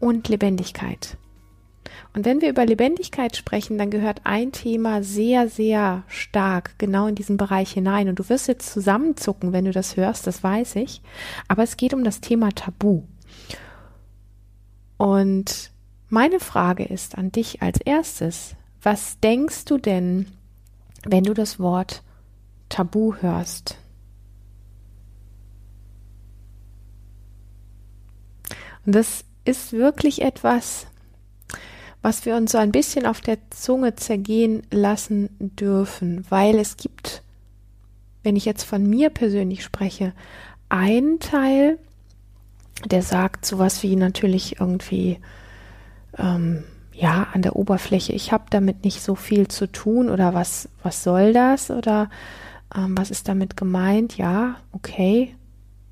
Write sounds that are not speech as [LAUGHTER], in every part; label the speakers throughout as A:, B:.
A: und Lebendigkeit. Und wenn wir über Lebendigkeit sprechen, dann gehört ein Thema sehr, sehr stark genau in diesen Bereich hinein. Und du wirst jetzt zusammenzucken, wenn du das hörst, das weiß ich. Aber es geht um das Thema Tabu. Und meine Frage ist an dich als erstes, was denkst du denn, wenn du das Wort Tabu hörst. Und das ist wirklich etwas, was wir uns so ein bisschen auf der Zunge zergehen lassen dürfen, weil es gibt, wenn ich jetzt von mir persönlich spreche, einen Teil, der sagt sowas wie natürlich irgendwie, ähm, ja, an der Oberfläche, ich habe damit nicht so viel zu tun oder was, was soll das oder ähm, was ist damit gemeint? Ja, okay,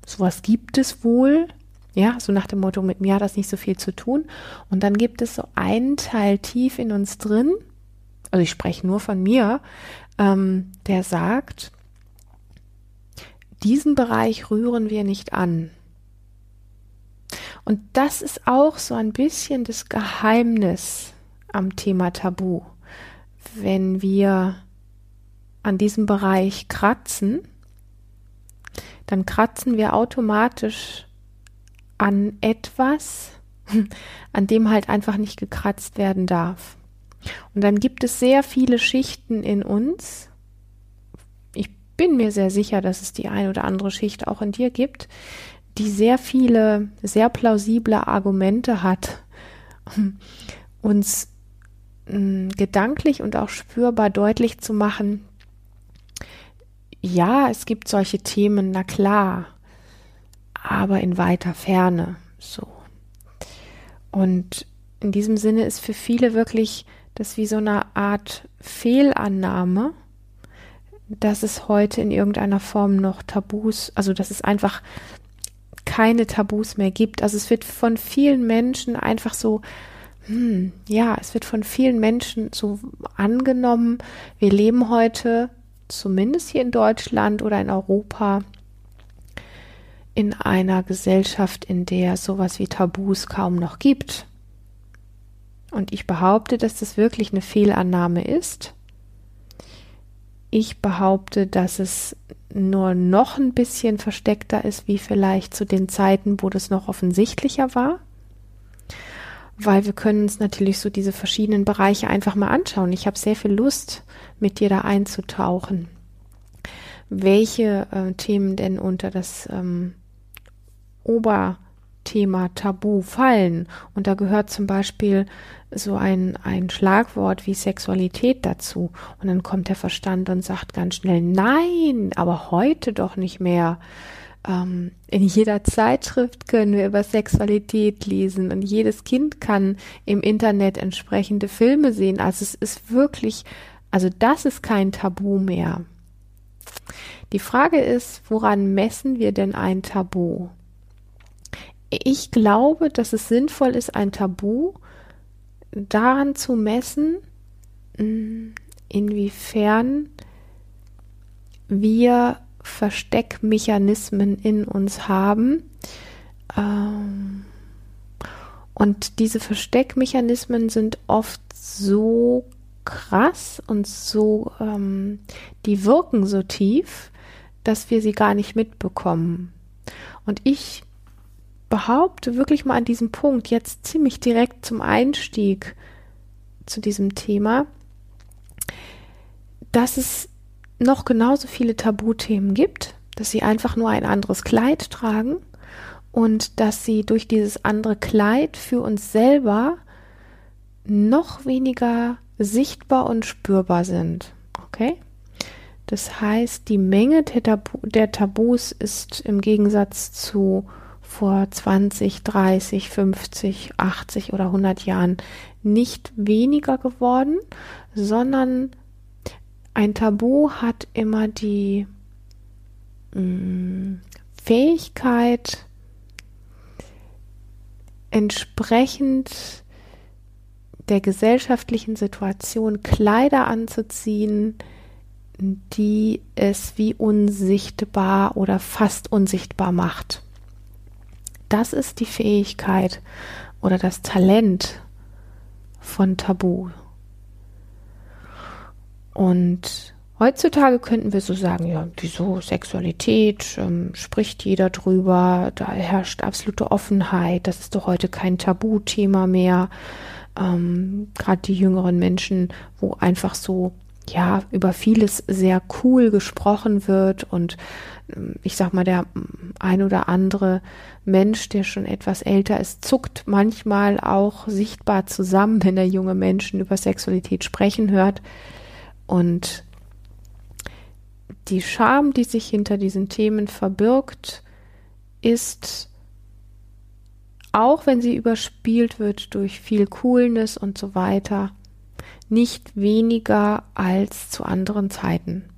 A: sowas gibt es wohl. Ja, so nach dem Motto, mit mir hat das nicht so viel zu tun. Und dann gibt es so einen Teil tief in uns drin, also ich spreche nur von mir, ähm, der sagt, diesen Bereich rühren wir nicht an. Und das ist auch so ein bisschen das Geheimnis am Thema Tabu. Wenn wir an diesem Bereich kratzen, dann kratzen wir automatisch an etwas, [LAUGHS] an dem halt einfach nicht gekratzt werden darf. Und dann gibt es sehr viele Schichten in uns. Ich bin mir sehr sicher, dass es die eine oder andere Schicht auch in dir gibt, die sehr viele, sehr plausible Argumente hat, uns hm, gedanklich und auch spürbar deutlich zu machen, ja, es gibt solche Themen, na klar, aber in weiter Ferne so. Und in diesem Sinne ist für viele wirklich das wie so eine Art Fehlannahme, dass es heute in irgendeiner Form noch Tabus, also dass es einfach keine Tabus mehr gibt. Also es wird von vielen Menschen einfach so, hm, ja, es wird von vielen Menschen so angenommen, wir leben heute zumindest hier in Deutschland oder in Europa, in einer Gesellschaft, in der sowas wie Tabus kaum noch gibt. Und ich behaupte, dass das wirklich eine Fehlannahme ist. Ich behaupte, dass es nur noch ein bisschen versteckter ist, wie vielleicht zu den Zeiten, wo das noch offensichtlicher war weil wir können uns natürlich so diese verschiedenen Bereiche einfach mal anschauen. Ich habe sehr viel Lust, mit dir da einzutauchen. Welche äh, Themen denn unter das ähm, Oberthema Tabu fallen? Und da gehört zum Beispiel so ein, ein Schlagwort wie Sexualität dazu. Und dann kommt der Verstand und sagt ganz schnell, nein, aber heute doch nicht mehr ähm, in jeder Zeitschrift können wir über Sexualität lesen und jedes Kind kann im Internet entsprechende Filme sehen. Also es ist wirklich, also das ist kein Tabu mehr. Die Frage ist, woran messen wir denn ein Tabu? Ich glaube, dass es sinnvoll ist, ein Tabu daran zu messen, hm, inwiefern wir Versteckmechanismen in uns haben. Ähm, und diese Versteckmechanismen sind oft so krass und so, ähm, die wirken so tief, dass wir sie gar nicht mitbekommen. Und ich behaupte wirklich mal an diesem Punkt, jetzt ziemlich direkt zum Einstieg zu diesem Thema, dass es noch genauso viele Tabuthemen gibt, dass sie einfach nur ein anderes Kleid tragen und dass sie durch dieses andere Kleid für uns selber noch weniger sichtbar und spürbar sind. Okay? Das heißt, die Menge der, Tabu, der Tabus ist im Gegensatz zu vor 20, 30, 50, 80 oder 100 Jahren nicht weniger geworden, sondern ein Tabu hat immer die mh, mm, Fähigkeit, entsprechend der gesellschaftlichen Situation Kleider anzuziehen, die es wie unsichtbar oder fast unsichtbar macht. Das ist die Fähigkeit oder das Talent von Tabu. Und heutzutage könnten wir so sagen, ja, wieso Sexualität, ähm, spricht jeder drüber, da herrscht absolute Offenheit, das ist doch heute kein Tabuthema mehr. Ähm, Gerade die jüngeren Menschen, wo einfach so ja, über vieles sehr cool gesprochen wird und ich sag mal, der ein oder andere Mensch, der schon etwas älter ist, zuckt manchmal auch sichtbar zusammen, [LAUGHS] wenn er junge Menschen über Sexualität sprechen hört. Und die Scham, die sich hinter diesen Themen verbirgt, ist, auch wenn sie überspielt wird durch viel Coolness und so weiter, nicht weniger als zu anderen Zeiten.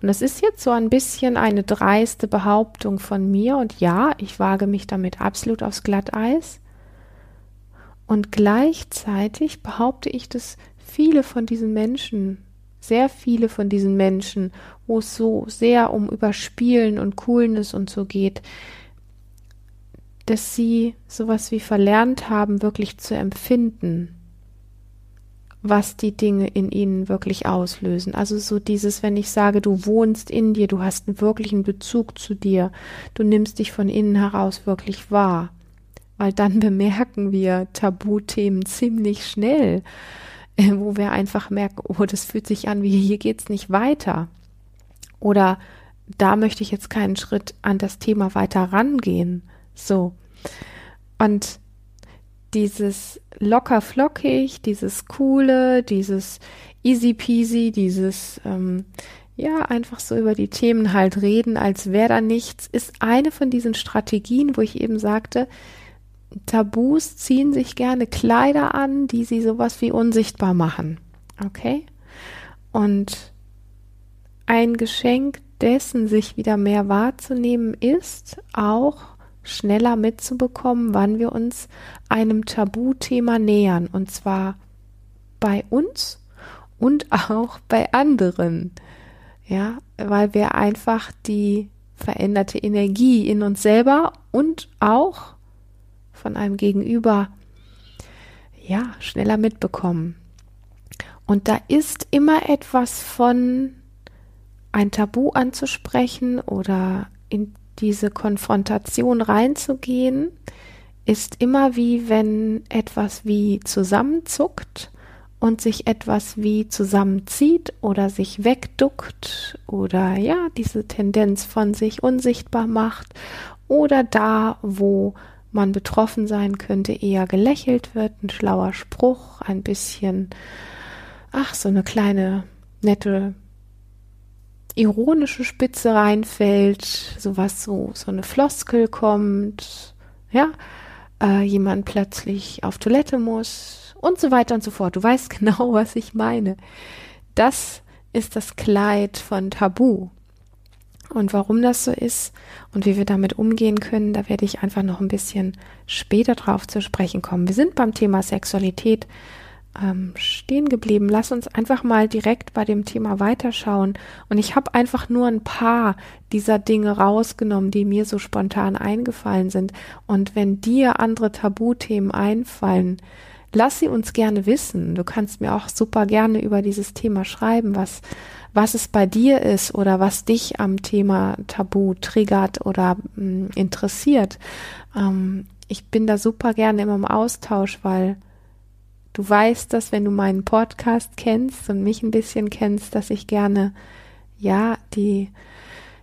A: Und das ist jetzt so ein bisschen eine dreiste Behauptung von mir und ja, ich wage mich damit absolut aufs Glatteis. Und gleichzeitig behaupte ich, dass viele von diesen Menschen, sehr viele von diesen Menschen, wo es so sehr um Überspielen und Coolness und so geht, dass sie sowas wie verlernt haben, wirklich zu empfinden was die Dinge in ihnen wirklich auslösen. Also so dieses, wenn ich sage, du wohnst in dir, du hast einen wirklichen Bezug zu dir, du nimmst dich von innen heraus wirklich wahr. Weil dann [LAUGHS] bemerken wir Tabuthemen ziemlich schnell, äh, wo wir einfach merken, oh, das fühlt sich an, wie hier geht's nicht weiter. Oder da möchte ich jetzt keinen Schritt an das Thema weiter rangehen. So. Und dieses locker flockig, dieses coole, dieses easy peasy, dieses ähm, ja einfach so über die Themen halt reden, als wäre da nichts, ist eine von diesen Strategien, wo ich eben sagte, Tabus ziehen sich gerne Kleider an, die sie sowas wie unsichtbar machen. Okay? Und ein Geschenk dessen, sich wieder mehr wahrzunehmen, ist auch schneller mitzubekommen, wann wir uns einem Tabuthema nähern. Und zwar bei uns und [LAUGHS] auch bei anderen. Ja, weil wir einfach die veränderte Energie in uns selber und auch von einem Gegenüber ja schneller mitbekommen. Und da ist immer etwas von ein Tabu anzusprechen oder in diese Konfrontation reinzugehen, ist immer wie wenn etwas wie zusammenzuckt und sich etwas wie zusammenzieht oder sich wegduckt oder ja, diese Tendenz von sich unsichtbar macht oder da, wo man betroffen sein könnte, eher gelächelt wird, ein schlauer Spruch, ein bisschen, ach, so eine kleine nette ironische Spitze reinfällt, sowas so, so eine Floskel kommt, ja, äh, jemand plötzlich auf Toilette muss und so weiter und so fort. Du weißt [LAUGHS] genau, was ich meine. Das ist das Kleid von Tabu. Und warum das so ist und wie wir damit umgehen können, da werde ich einfach noch ein bisschen später drauf zu sprechen kommen. Wir sind beim Thema Sexualität ähm, stehen geblieben. Lass uns einfach mal direkt bei dem Thema weiterschauen. Und ich habe einfach nur ein paar dieser Dinge rausgenommen, die mir so spontan eingefallen sind. Und wenn dir andere Tabuthemen einfallen, lass sie uns gerne wissen. Du kannst mir auch super gerne über dieses Thema schreiben, was, was es bei dir ist oder was dich am Thema Tabu triggert oder mh, hm, interessiert. Ähm, ich bin da super gerne immer im Austausch, weil Du weißt dass wenn du meinen Podcast kennst und mich ein bisschen kennst, dass ich gerne, ja, die,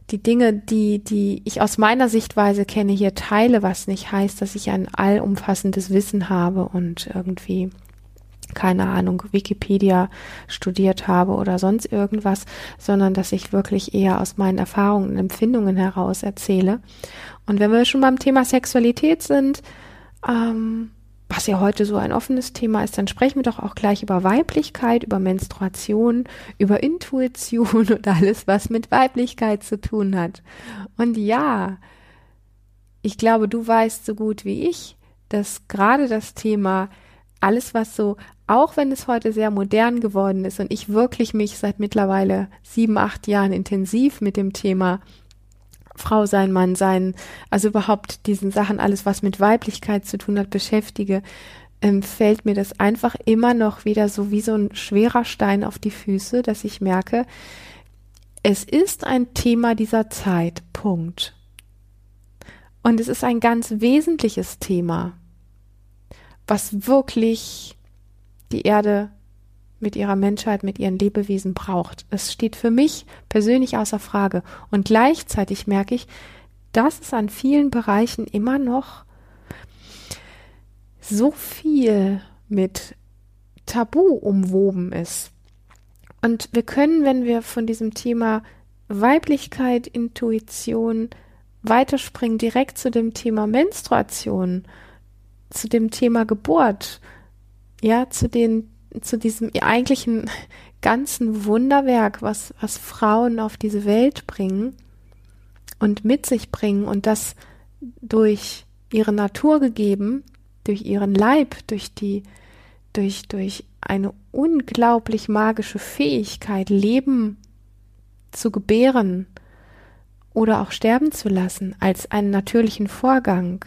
A: die Dinge, die, die ich aus meiner Sichtweise kenne, hier teile, was nicht heißt, dass ich ein allumfassendes Wissen habe und irgendwie keine Ahnung, Wikipedia studiert habe oder sonst irgendwas, sondern dass ich wirklich eher aus meinen Erfahrungen und Empfindungen heraus erzähle. Und wenn wir schon beim Thema Sexualität sind, ähm, was ja heute so ein offenes Thema ist, dann sprechen wir doch auch gleich über Weiblichkeit, über Menstruation, über Intuition [LAUGHS] und alles, was mit Weiblichkeit zu tun hat. Und ja, ich glaube, du weißt so gut wie ich, dass gerade das Thema alles, was so, auch wenn es heute sehr modern geworden ist und ich wirklich mich seit mittlerweile sieben, acht Jahren intensiv mit dem Thema Frau sein, Mann sein, also überhaupt diesen Sachen, alles, was mit Weiblichkeit zu tun hat, beschäftige, ähm, fällt mir das einfach immer noch wieder so wie so ein schwerer Stein auf die Füße, dass ich merke, es ist ein Thema dieser Zeit. Punkt. Und es ist ein ganz wesentliches Thema, was wirklich die Erde mit ihrer Menschheit, mit ihren Lebewesen braucht. Es steht für mich persönlich außer Frage. Und gleichzeitig merke ich, dass es an vielen Bereichen immer noch so viel mit Tabu umwoben ist. Und wir können, wenn wir von diesem Thema Weiblichkeit, Intuition, weiterspringen direkt zu dem Thema Menstruation, zu dem Thema Geburt, ja, zu den, zu diesem eigentlichen ganzen Wunderwerk, was, was Frauen auf diese Welt bringen und mit sich bringen und das durch ihre Natur gegeben, durch ihren Leib, durch die, durch, durch eine unglaublich magische Fähigkeit, Leben zu gebären, oder auch sterben zu lassen als einen natürlichen Vorgang,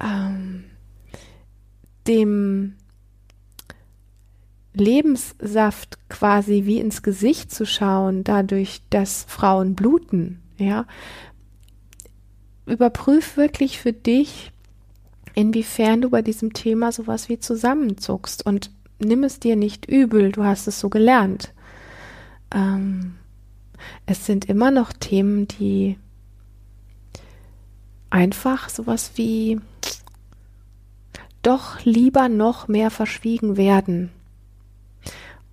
A: ähm, dem Lebenssaft quasi wie ins Gesicht zu schauen, dadurch, dass Frauen bluten, ja. Überprüf wirklich für dich, inwiefern du bei diesem Thema sowas wie zusammenzuckst und nimm es dir nicht übel, du hast es so gelernt. Ähm, es sind immer noch Themen, die einfach sowas wie doch lieber noch mehr verschwiegen werden.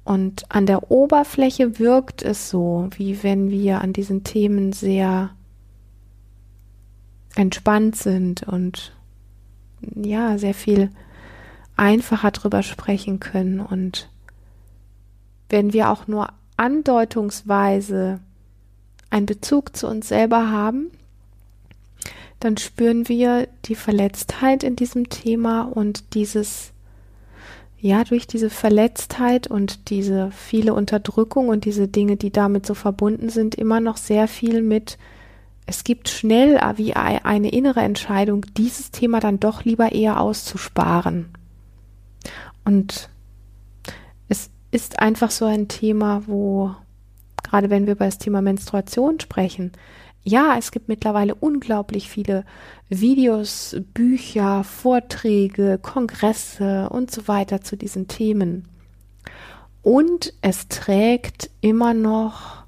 A: Und an der Oberfläche wirkt es so, wie wenn wir an diesen Themen sehr entspannt sind und ja, sehr viel einfacher drüber sprechen können. Und wenn wir auch nur andeutungsweise einen Bezug zu uns selber haben, dann spüren wir die Verletztheit in diesem Thema und dieses, ja, durch diese Verletztheit und diese viele Unterdrückung und diese Dinge, die damit so verbunden sind, immer noch sehr viel mit, es gibt schnell wie eine innere Entscheidung, dieses Thema dann doch lieber eher auszusparen. Und ist einfach so ein Thema, wo, gerade wenn wir über das Thema Menstruation sprechen, ja, es gibt mittlerweile unglaublich viele Videos, Bücher, Vorträge, Kongresse und so weiter zu diesen Themen. Und es trägt immer noch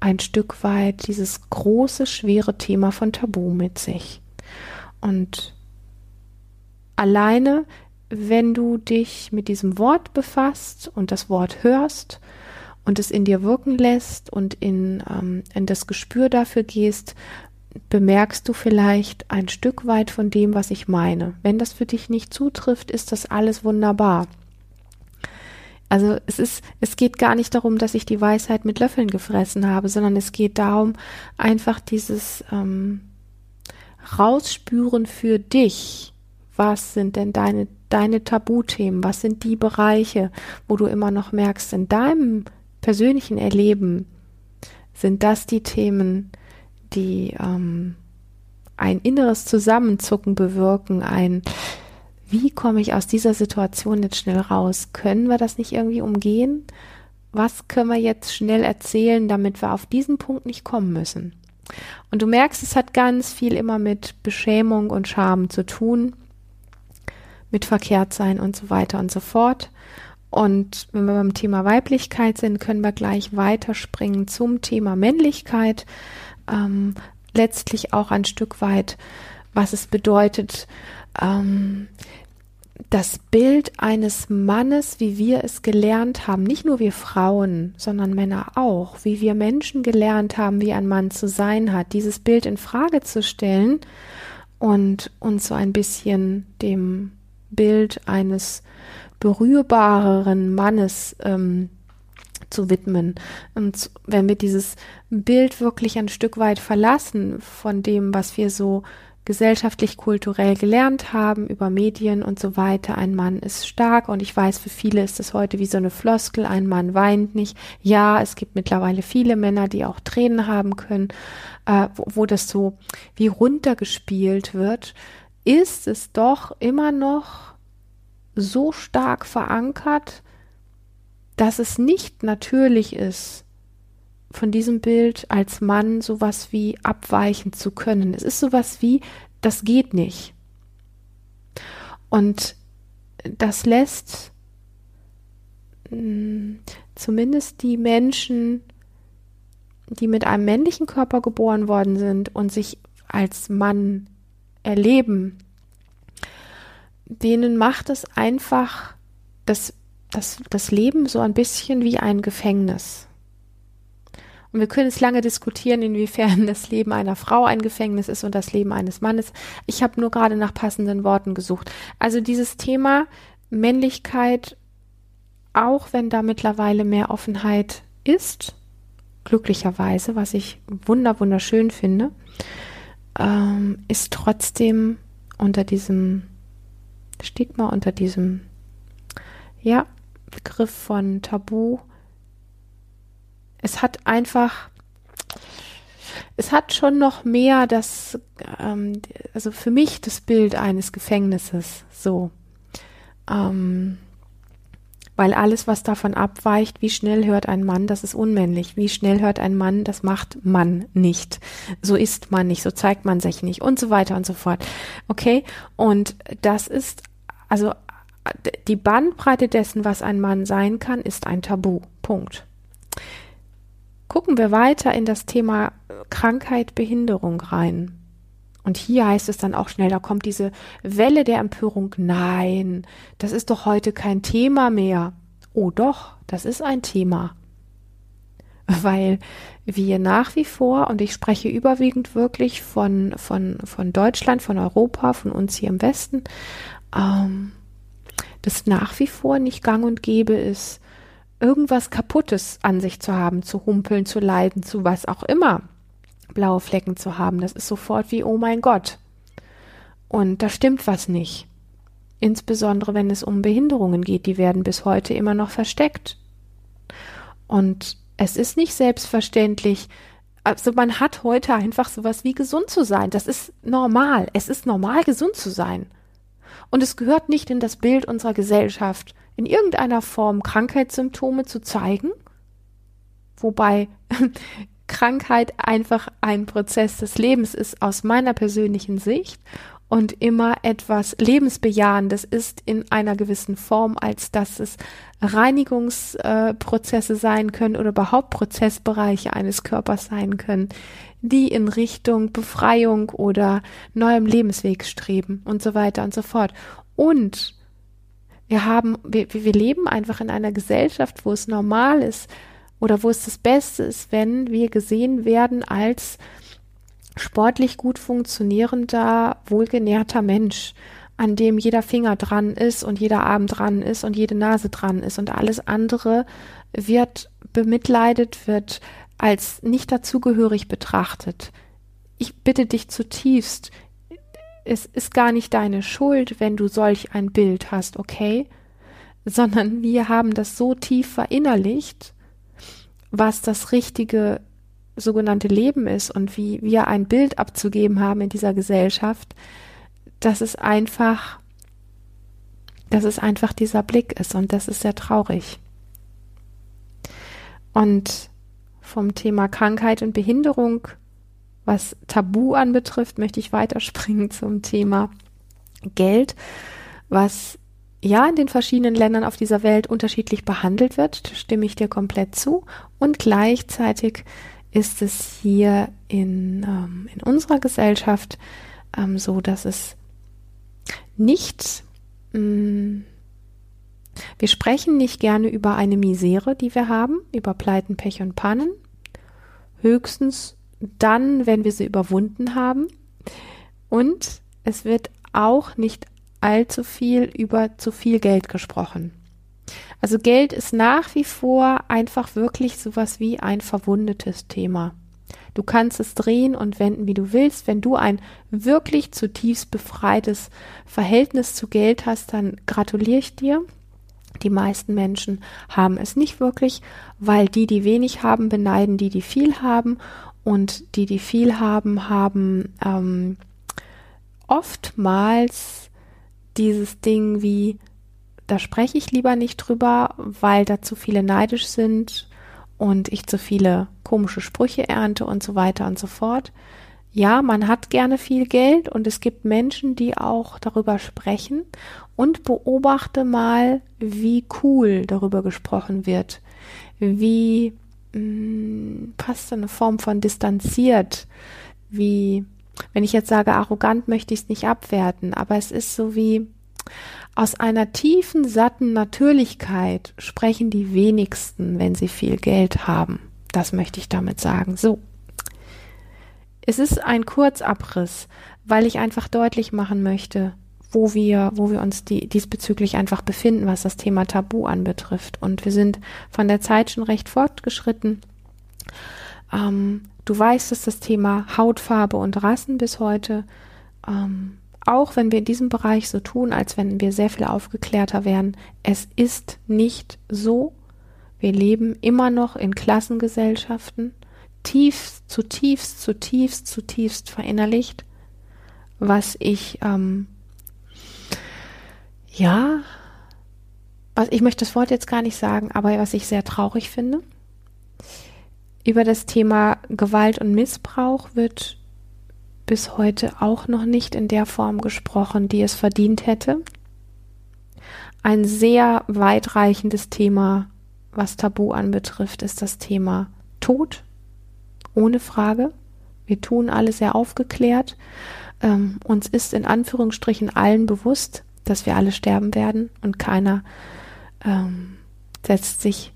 A: ein Stück weit dieses große, schwere Thema von Tabu mit sich. Und alleine wenn du dich mit diesem Wort befasst und das Wort hörst und es in dir wirken lässt und in, ähm, in das Gespür dafür gehst, bemerkst du vielleicht ein Stück weit von dem, was ich meine. Wenn das für dich nicht zutrifft, ist das alles wunderbar. Also es ist, es geht gar nicht darum, dass ich die Weisheit mit Löffeln gefressen habe, sondern es geht darum, einfach dieses ähm, Rausspüren für dich. Was sind denn deine deine Tabuthemen? Was sind die Bereiche, wo du immer noch merkst, in deinem persönlichen Erleben sind das die Themen, die ähm, ein inneres Zusammenzucken bewirken, ein wie komme ich aus dieser Situation jetzt schnell raus? Können wir das nicht irgendwie umgehen? Was können wir jetzt schnell erzählen, damit wir auf diesen Punkt nicht kommen müssen? Und du merkst, es hat ganz viel immer mit Beschämung und Scham zu tun mit verkehrt sein und so weiter und so fort. Und wenn wir beim Thema Weiblichkeit sind, können wir gleich weiterspringen zum Thema Männlichkeit. Ähm, letztlich auch ein Stück weit, was es bedeutet, ähm, das Bild eines Mannes, wie wir es gelernt haben, nicht nur wir Frauen, sondern Männer auch, wie wir Menschen gelernt haben, wie ein Mann zu sein hat, dieses Bild in Frage zu stellen und uns so ein bisschen dem Bild eines berührbareren Mannes ähm, zu widmen. Und wenn wir dieses Bild wirklich ein Stück weit verlassen von dem, was wir so gesellschaftlich, kulturell gelernt haben über Medien und so weiter. Ein Mann ist stark und ich weiß, für viele ist es heute wie so eine Floskel, ein Mann weint nicht. Ja, es gibt mittlerweile viele Männer, die auch Tränen haben können, äh, wo, wo das so wie runtergespielt wird, ist es doch immer noch so stark verankert, dass es nicht natürlich ist, von diesem Bild als Mann sowas wie abweichen zu können. Es ist sowas wie, das geht nicht. Und das lässt mh, hm, zumindest die Menschen, die mit einem männlichen Körper geboren worden sind und sich als Mann erleben, denen macht es einfach das, das, das Leben so ein bisschen wie ein Gefängnis. Und wir können es lange diskutieren, inwiefern das Leben einer Frau ein Gefängnis ist und das Leben eines Mannes. Ich habe nur gerade nach passenden Worten gesucht. Also dieses Thema Männlichkeit, auch wenn da mittlerweile mehr Offenheit ist, glücklicherweise, was ich wunder wunderschön finde, ähm, ist trotzdem unter diesem Stigma, unter diesem ja, Begriff von Tabu es hat einfach, es hat schon noch mehr das, ähm, also für mich das Bild eines Gefängnisses, so. Ähm, weil alles, was davon abweicht, wie schnell hört ein Mann, das ist unmännlich. Wie schnell hört ein Mann, das macht man nicht. So ist man nicht, so zeigt man sich nicht und so weiter und so fort. Okay? Und das ist, also die Bandbreite dessen, was ein Mann sein kann, ist ein Tabu. Punkt. Gucken wir weiter in das Thema Krankheit, Behinderung rein. Und hier heißt es dann auch schnell, da kommt diese Welle der Empörung. Nein, das ist doch heute kein Thema mehr. Oh doch, das ist ein Thema. [LAUGHS] Weil wir nach wie vor, und ich spreche überwiegend wirklich von, von, von Deutschland, von Europa, von uns hier im Westen, ähm, das nach wie vor nicht gang und gäbe ist, irgendwas Kaputtes an sich zu haben, zu humpeln, zu leiden, zu was auch immer, blaue Flecken zu haben. Das ist sofort wie, oh mein Gott. Und da stimmt was nicht. Insbesondere wenn es um Behinderungen geht, die werden bis heute immer noch versteckt. Und es ist nicht selbstverständlich, also man hat heute einfach sowas wie gesund zu sein. Das ist normal. Es ist normal, gesund zu sein. Und es gehört nicht in das Bild unserer Gesellschaft, in irgendeiner Form Krankheitssymptome zu zeigen, wobei [LAUGHS] Krankheit einfach ein Prozess des Lebens ist aus meiner persönlichen Sicht und immer etwas Lebensbejahendes ist in einer gewissen Form, als dass es Reinigungsprozesse äh, sein können oder überhaupt Prozessbereiche eines Körpers sein können, die in Richtung Befreiung oder neuem Lebensweg streben und so weiter und so fort. Und wir haben, wir, wir leben einfach in einer Gesellschaft, wo es normal ist oder wo es das Beste ist, wenn wir gesehen werden als sportlich gut funktionierender, wohlgenährter Mensch, an dem jeder Finger dran ist und jeder Arm dran ist und jede Nase dran ist und alles andere wird bemitleidet, wird als nicht dazugehörig betrachtet. Ich bitte dich zutiefst, es ist gar nicht deine Schuld, wenn du solch ein Bild hast, okay? Sondern wir haben das so tief verinnerlicht, was das richtige sogenannte Leben ist und wie wir ein Bild abzugeben haben in dieser Gesellschaft, dass es einfach, dass es einfach dieser Blick ist und das ist sehr traurig. Und vom Thema Krankheit und Behinderung was Tabu anbetrifft, möchte ich weiterspringen zum Thema Geld, was ja in den verschiedenen Ländern auf dieser Welt unterschiedlich behandelt wird, stimme ich dir komplett zu. Und gleichzeitig ist es hier in, ähm, in unserer Gesellschaft ähm, so, dass es nicht mh, mm, wir sprechen nicht gerne über eine Misere, die wir haben, über Pleiten, Pech und Pannen. Höchstens dann, wenn wir sie überwunden haben. Und es wird auch nicht allzu viel über zu viel Geld gesprochen. Also Geld ist nach wie vor einfach wirklich sowas wie ein verwundetes Thema. Du kannst es drehen und wenden, wie du willst. Wenn du ein wirklich zutiefst befreites Verhältnis zu Geld hast, dann gratuliere ich dir. Die meisten Menschen haben es nicht wirklich, weil die, die wenig haben, beneiden die, die viel haben. Und die, die viel haben, haben ähm, oftmals dieses Ding wie, da spreche ich lieber nicht drüber, weil da zu viele neidisch sind und ich zu viele komische Sprüche ernte und so weiter und so fort. Ja, man hat gerne viel Geld und es gibt Menschen, die auch darüber sprechen und beobachte mal, wie cool darüber gesprochen wird, wie mh, mm, passt eine Form von distanziert, wie wenn ich jetzt sage arrogant, möchte ich es nicht abwerten, aber es ist so wie aus einer tiefen, satten Natürlichkeit sprechen die wenigsten, wenn sie viel Geld haben. Das möchte ich damit sagen. So. Es ist ein Kurzabriss, weil ich einfach deutlich machen möchte, wo wir, wo wir uns die, diesbezüglich einfach befinden, was das Thema Tabu anbetrifft. Und wir sind von der Zeit schon recht fortgeschritten. Ähm, du weißt, dass das Thema Hautfarbe und Rassen bis heute ähm, auch wenn wir in diesem Bereich so tun, als wenn wir sehr viel aufgeklärter wären, es ist nicht so. Wir leben immer noch in Klassengesellschaften, tief, zutiefst, zutiefst, zutiefst verinnerlicht, was ich, ähm, ja, was, ich möchte das Wort jetzt gar nicht sagen, aber was ich sehr traurig finde. Über das Thema Gewalt und Missbrauch wird bis heute auch noch nicht in der Form gesprochen, die es verdient hätte. Ein sehr weitreichendes Thema, was Tabu anbetrifft, ist das Thema Tod. Ohne Frage. Wir tun alle sehr aufgeklärt. Ähm, uns ist in Anführungsstrichen allen bewusst, dass wir alle sterben werden und keiner ähm, setzt sich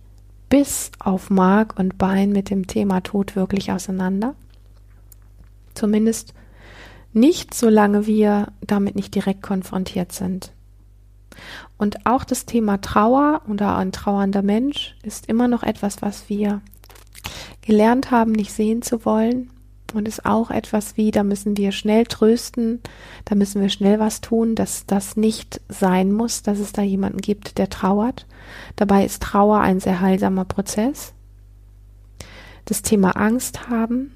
A: bis auf Mark und Bein mit dem Thema Tod wirklich auseinander. Zumindest nicht, solange wir damit nicht direkt konfrontiert sind. Und auch das Thema Trauer oder ein trauernder Mensch ist immer noch etwas, was wir gelernt haben, nicht sehen zu wollen. Und ist auch etwas wie, da müssen wir schnell trösten, da müssen wir schnell was tun, dass das nicht sein muss, dass es da jemanden gibt, der trauert. Dabei ist Trauer ein sehr heilsamer Prozess. Das Thema Angst haben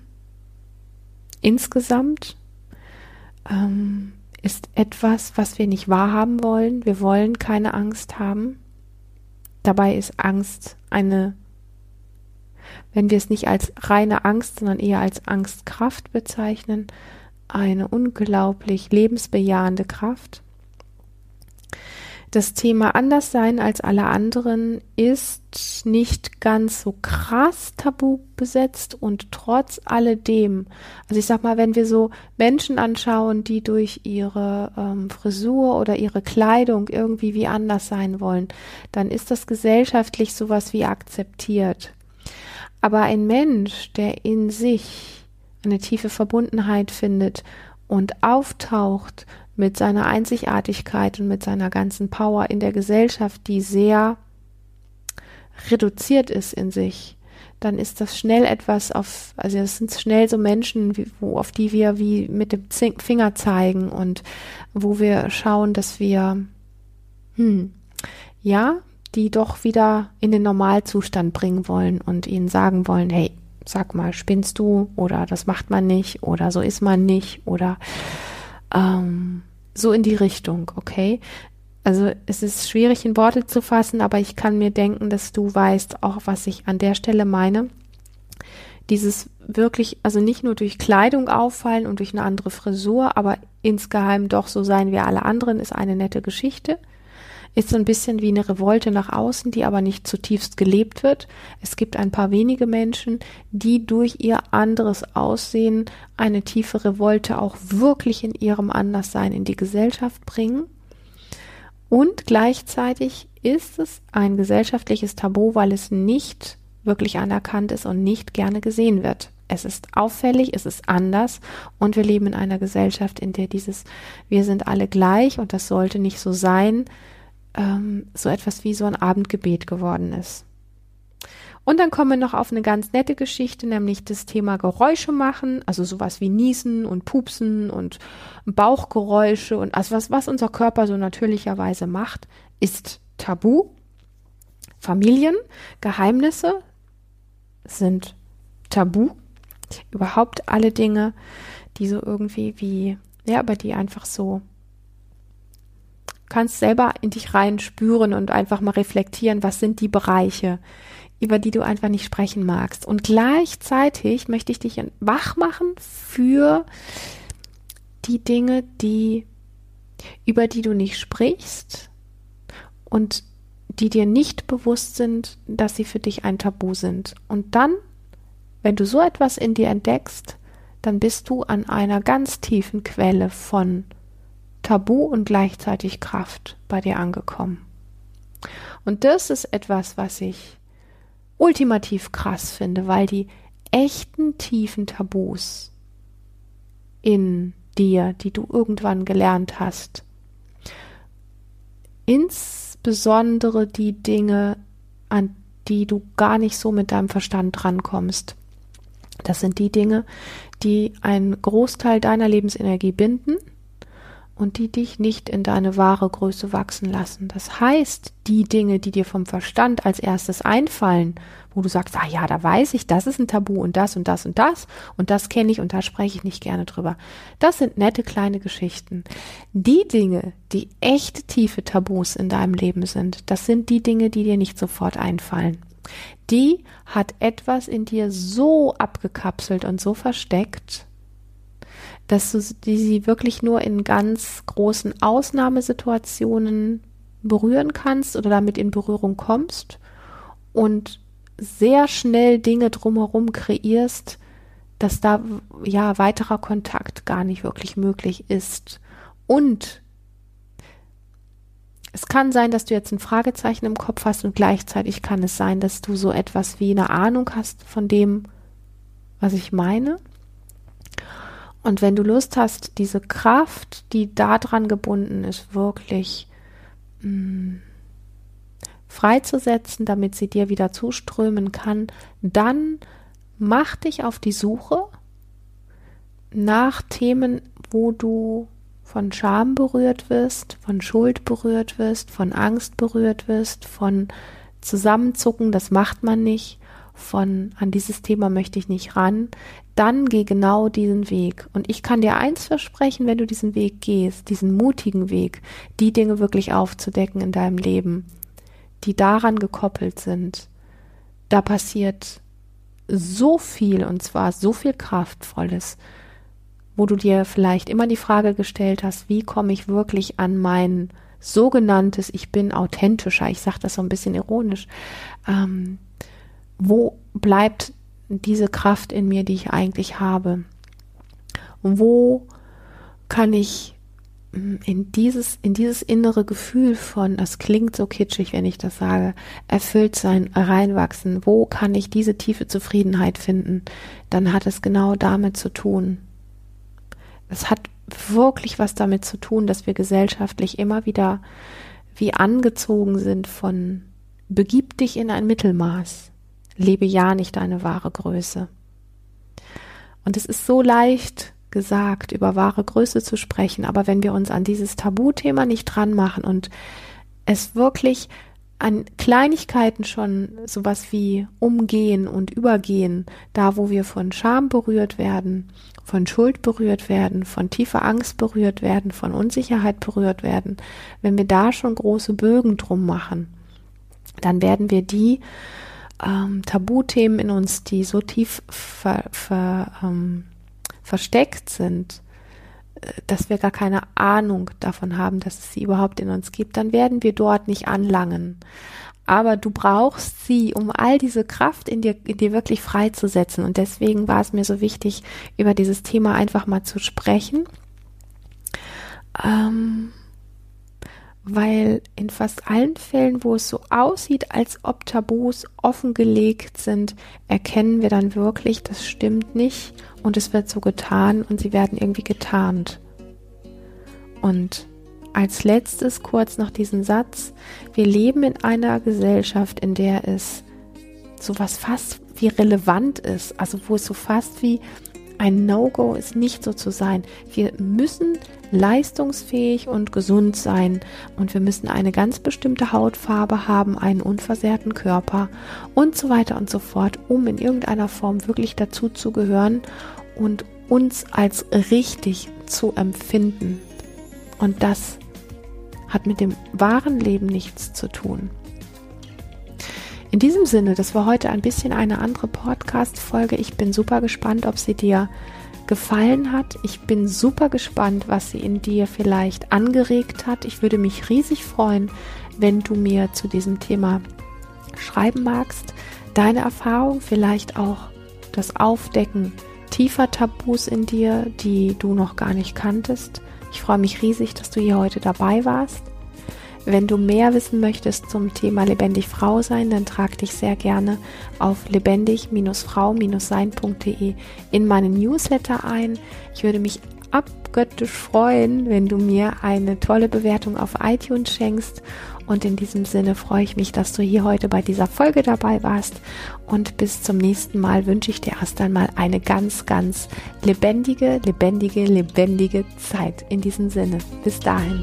A: insgesamt ähm, ist etwas, was wir nicht wahrhaben wollen. Wir wollen keine Angst haben. Dabei ist Angst eine, wenn wir es nicht als reine Angst, sondern eher als Angstkraft bezeichnen, eine unglaublich lebensbejahende Kraft. Das Thema Anderssein als alle anderen ist nicht ganz so krass tabu besetzt und trotz alledem, also ich sag mal, wenn wir so Menschen anschauen, die durch ihre ähm, Frisur oder ihre Kleidung irgendwie wie anders sein wollen, dann ist das gesellschaftlich sowas wie akzeptiert. Aber ein Mensch, der in sich eine tiefe Verbundenheit findet und auftaucht mit seiner Einzigartigkeit und mit seiner ganzen Power in der Gesellschaft, die sehr reduziert ist in sich, dann ist das schnell etwas auf, also das sind schnell so Menschen, wie, wo, auf die wir wie mit dem Finger zeigen und wo wir schauen, dass wir, hm, ja, die doch wieder in den Normalzustand bringen wollen und ihnen sagen wollen, hey, sag mal, spinnst du oder das macht man nicht oder so ist man nicht oder ähm, so in die Richtung, okay? Also es ist schwierig in Worte zu fassen, aber ich kann mir denken, dass du weißt auch, was ich an der Stelle meine. Dieses wirklich, also nicht nur durch Kleidung auffallen und durch eine andere Frisur, aber insgeheim doch so sein wie alle anderen, ist eine nette Geschichte ist so ein bisschen wie eine Revolte nach außen, die aber nicht zutiefst gelebt wird. Es gibt ein paar wenige Menschen, die durch ihr anderes Aussehen eine tiefe Revolte auch wirklich in ihrem Anderssein in die Gesellschaft bringen. Und gleichzeitig ist es ein gesellschaftliches Tabu, weil es nicht wirklich anerkannt ist und nicht gerne gesehen wird. Es ist auffällig, es ist anders und wir leben in einer Gesellschaft, in der dieses Wir sind alle gleich und das sollte nicht so sein, ähm, so etwas wie so ein Abendgebet geworden ist. Und dann kommen wir noch auf eine ganz nette Geschichte, nämlich das Thema Geräusche machen, also sowas wie Niesen und Pupsen und Bauchgeräusche und also was, was unser Körper so natürlicherweise macht, ist tabu. Familien, Geheimnisse sind tabu. Überhaupt alle Dinge, die so irgendwie wie, ja, aber die einfach so kannst selber in dich rein spüren und einfach mal reflektieren, was sind die Bereiche, über die du einfach nicht sprechen magst. Und gleichzeitig möchte ich dich wach machen für die Dinge, die, über die du nicht sprichst und die dir nicht bewusst sind, dass sie für dich ein Tabu sind. Und dann, wenn du so etwas in dir entdeckst, dann bist du an einer ganz tiefen Quelle von Tabu und gleichzeitig Kraft bei dir angekommen. Und das ist etwas, was ich ultimativ krass finde, weil die echten tiefen Tabus in dir, die du irgendwann gelernt hast, insbesondere die Dinge, an die du gar nicht so mit deinem Verstand drankommst. Das sind die Dinge, die einen Großteil deiner Lebensenergie binden und die dich nicht in deine wahre Größe wachsen lassen. Das heißt, die Dinge, die dir vom Verstand als erstes einfallen, wo du sagst, ah ja, da weiß ich, das ist ein Tabu und das und das und das und das kenne ich und da spreche ich nicht gerne drüber. Das sind nette kleine Geschichten. Die Dinge, die echt tiefe Tabus in deinem Leben sind, das sind die Dinge, die dir nicht sofort einfallen. Die hat etwas in dir so abgekapselt und so versteckt, dass du sie wirklich nur in ganz großen Ausnahmesituationen berühren kannst oder damit in Berührung kommst und sehr schnell Dinge drumherum kreierst, dass da ja weiterer Kontakt gar nicht wirklich möglich ist. Und es kann sein, dass du jetzt ein Fragezeichen im Kopf hast und gleichzeitig kann es sein, dass du so etwas wie eine Ahnung hast von dem, was ich meine. Und wenn du Lust hast, diese Kraft, die daran gebunden ist, wirklich mm, freizusetzen, damit sie dir wieder zuströmen kann, dann mach dich auf die Suche nach Themen, wo du von Scham berührt wirst, von Schuld berührt wirst, von Angst berührt wirst, von Zusammenzucken, das macht man nicht, von an dieses Thema möchte ich nicht ran, dann geh genau diesen Weg. Und ich kann dir eins versprechen, wenn du diesen Weg gehst, diesen mutigen Weg, die Dinge wirklich aufzudecken in deinem Leben, die daran gekoppelt sind, da passiert so viel und zwar so viel Kraftvolles, wo du dir vielleicht immer die Frage gestellt hast, wie komme ich wirklich an mein sogenanntes Ich bin authentischer, ich sage das so ein bisschen ironisch, ähm, wo bleibt diese Kraft in mir, die ich eigentlich habe? Wo kann ich hm, in dieses, in dieses innere Gefühl von, das klingt so kitschig, wenn ich das sage, erfüllt sein, reinwachsen, wo kann ich diese tiefe Zufriedenheit finden? Dann hat es genau damit zu tun. Es hat wirklich was damit zu tun, dass wir gesellschaftlich immer wieder wie angezogen sind von begib dich in ein Mittelmaß lebe ja nicht deine wahre Größe. Und es ist so leicht gesagt, über wahre Größe zu sprechen, aber wenn wir uns an dieses Tabuthema nicht dran machen und es wirklich an Kleinigkeiten schon sowas wie umgehen und übergehen, da wo wir von Scham berührt werden, von Schuld berührt werden, von tiefer Angst berührt werden, von Unsicherheit berührt werden, wenn wir da schon große Bögen drum machen, dann werden wir die ähm, Tabuthemen in uns, die so tief ver, ver, ähm, versteckt sind, äh, dass wir gar keine Ahnung davon haben, dass es sie überhaupt in uns gibt, dann werden wir dort nicht anlangen. Aber du brauchst sie, um all diese Kraft in dir, in dir wirklich freizusetzen. Und deswegen war es mir so wichtig, über dieses Thema einfach mal zu sprechen. Ähm, weil in fast allen Fällen, wo es so aussieht, als ob Tabus offengelegt sind, erkennen wir dann wirklich, das stimmt nicht und es wird so getan und sie werden irgendwie getarnt. Und als letztes kurz noch diesen Satz, wir leben in einer Gesellschaft, in der es sowas fast wie relevant ist, also wo es so fast wie ein No-Go ist, nicht so zu sein. Wir müssen leistungsfähig und gesund sein und wir müssen eine ganz bestimmte Hautfarbe haben, einen unversehrten Körper und so weiter und so fort, um in irgendeiner Form wirklich dazu zu gehören und uns als richtig zu empfinden. Und das hat mit dem wahren Leben nichts zu tun. In diesem Sinne, das war heute ein bisschen eine andere Podcast-Folge. Ich bin super gespannt, ob sie dir gefallen hat. Ich bin super gespannt, was sie in dir vielleicht angeregt hat. Ich würde mich riesig freuen, wenn du mir zu diesem Thema schreiben magst. Deine Erfahrung, vielleicht auch das Aufdecken tiefer Tabus in dir, die du noch gar nicht kanntest. Ich freue mich riesig, dass du hier heute dabei warst. Wenn du mehr wissen möchtest zum Thema lebendig Frau sein, dann trag dich sehr gerne auf lebendig-frau-sein.de in meinen Newsletter ein. Ich würde mich abgöttisch freuen, wenn du mir eine tolle Bewertung auf iTunes schenkst. Und in diesem Sinne freue ich mich, dass du hier heute bei dieser Folge dabei warst. Und bis zum nächsten Mal wünsche ich dir erst einmal eine ganz, ganz lebendige, lebendige, lebendige Zeit. In diesem Sinne. Bis dahin.